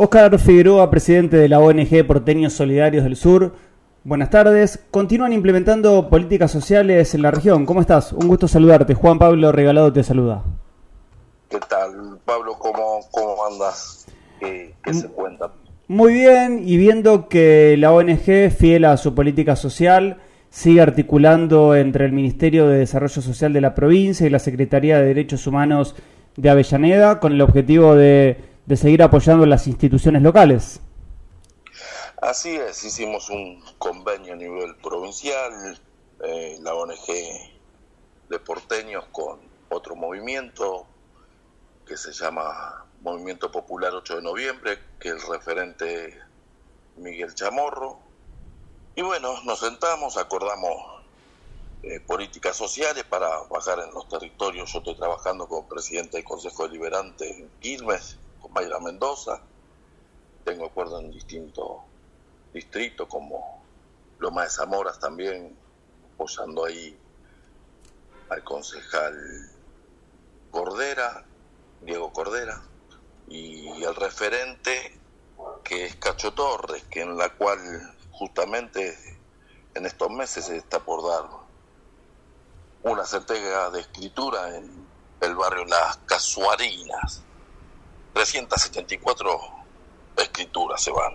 Oscar Figueroa, presidente de la ONG Porteños Solidarios del Sur. Buenas tardes. Continúan implementando políticas sociales en la región. ¿Cómo estás? Un gusto saludarte. Juan Pablo Regalado te saluda. ¿Qué tal, Pablo? ¿Cómo, cómo andas? ¿Qué, se cuenta? Muy bien, y viendo que la ONG, fiel a su política social, sigue articulando entre el Ministerio de Desarrollo Social de la provincia y la Secretaría de Derechos Humanos de Avellaneda con el objetivo de de seguir apoyando las instituciones locales. Así es, hicimos un convenio a nivel provincial, eh, la ONG de porteños con otro movimiento que se llama Movimiento Popular 8 de Noviembre, que el referente Miguel Chamorro. Y bueno, nos sentamos, acordamos eh, políticas sociales para bajar en los territorios. Yo estoy trabajando como presidente del Consejo Deliberante en Quilmes Mayra Mendoza. Tengo acuerdo en distintos distritos como Loma de Zamoras también, apoyando ahí al concejal Cordera, Diego Cordera, y el referente que es Cacho Torres, que en la cual justamente en estos meses se está por dar una certeza de escritura en el barrio Las Casuarinas, 374 escrituras se van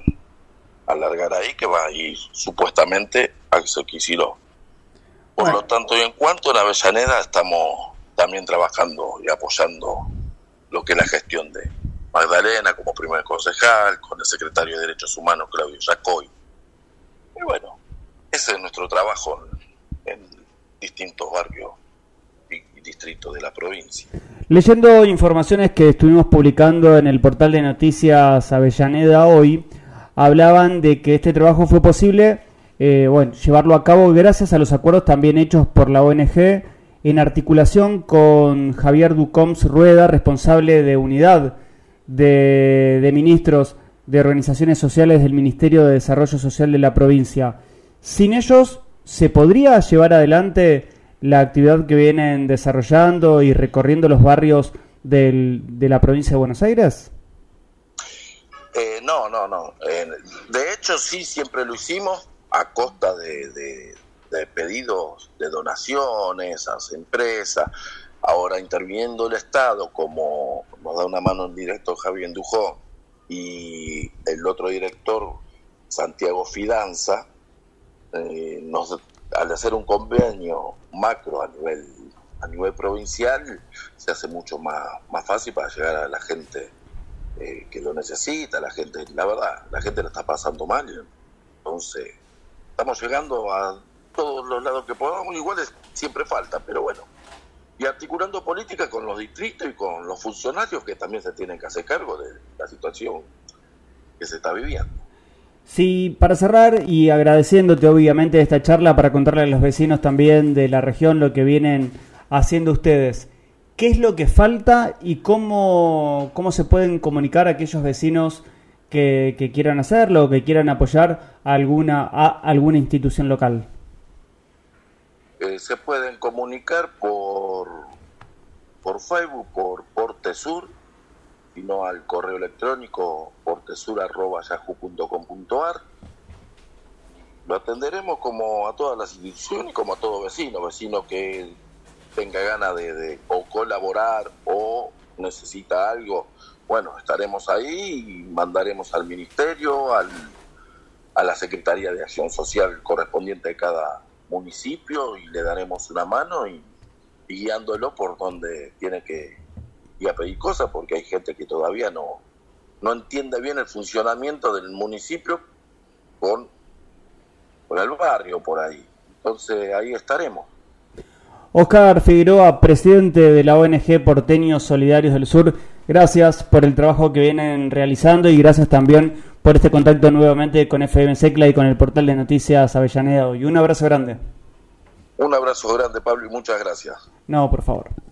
a alargar ahí, que va a ir supuestamente a Xoquisiló. Por lo tanto, y en cuanto a la Avellaneda, estamos también trabajando y apoyando lo que es la gestión de Magdalena como primer concejal, con el secretario de Derechos Humanos, Claudio Yacoy. Y bueno, ese es nuestro trabajo en distintos barrios de la provincia. Leyendo informaciones que estuvimos publicando en el portal de noticias Avellaneda hoy, hablaban de que este trabajo fue posible eh, bueno, llevarlo a cabo gracias a los acuerdos también hechos por la ONG en articulación con Javier Ducoms Rueda, responsable de unidad de ministros de organizaciones sociales del Ministerio de Desarrollo Social de la provincia. Sin ellos, ¿se podría llevar adelante la actividad que vienen desarrollando y recorriendo los barrios del, de la provincia de Buenos Aires? Eh, no, no, no. Eh, de hecho, sí, siempre lo hicimos a costa de, pedidos de donaciones a empresas. Ahora interviniendo el Estado, como nos da una mano el director Javier Dujó y el otro director, Santiago Fidanza, eh, nos al hacer un convenio macro a nivel a nivel provincial se hace mucho más, más fácil para llegar a la gente eh, que lo necesita, la gente, la verdad, la gente lo está pasando mal, entonces estamos llegando a todos los lados que podamos, igual siempre falta, pero bueno, y articulando política con los distritos y con los funcionarios que también se tienen que hacer cargo de la situación que se está viviendo. Sí, para cerrar y agradeciéndote obviamente esta charla para contarle a los vecinos también de la región lo que vienen haciendo ustedes. ¿Qué es lo que falta y cómo, cómo se pueden comunicar aquellos vecinos que, que quieran hacerlo o que quieran apoyar a alguna, a alguna institución local? Eh, se pueden comunicar por, por Facebook, por Porte Sur sino al correo electrónico portesura.yahoo.com.ar. Lo atenderemos como a todas las instituciones, como a todo vecino, vecino que tenga ganas de, o colaborar o necesita algo. Bueno, estaremos ahí y mandaremos al ministerio, al, a la Secretaría de Acción Social correspondiente de cada municipio y le daremos una mano y guiándolo por donde tiene que y a pedir cosas porque hay gente que todavía no, no entiende bien el funcionamiento del municipio con, con el barrio por ahí. Entonces ahí estaremos. Oscar Figueroa, presidente de la ONG Porteños Solidarios del Sur, gracias por el trabajo que vienen realizando y gracias también por este contacto nuevamente con FM Secla y con el portal de noticias Avellaneda hoy. Un abrazo grande. Un abrazo grande, Pablo, y muchas gracias. No, por favor.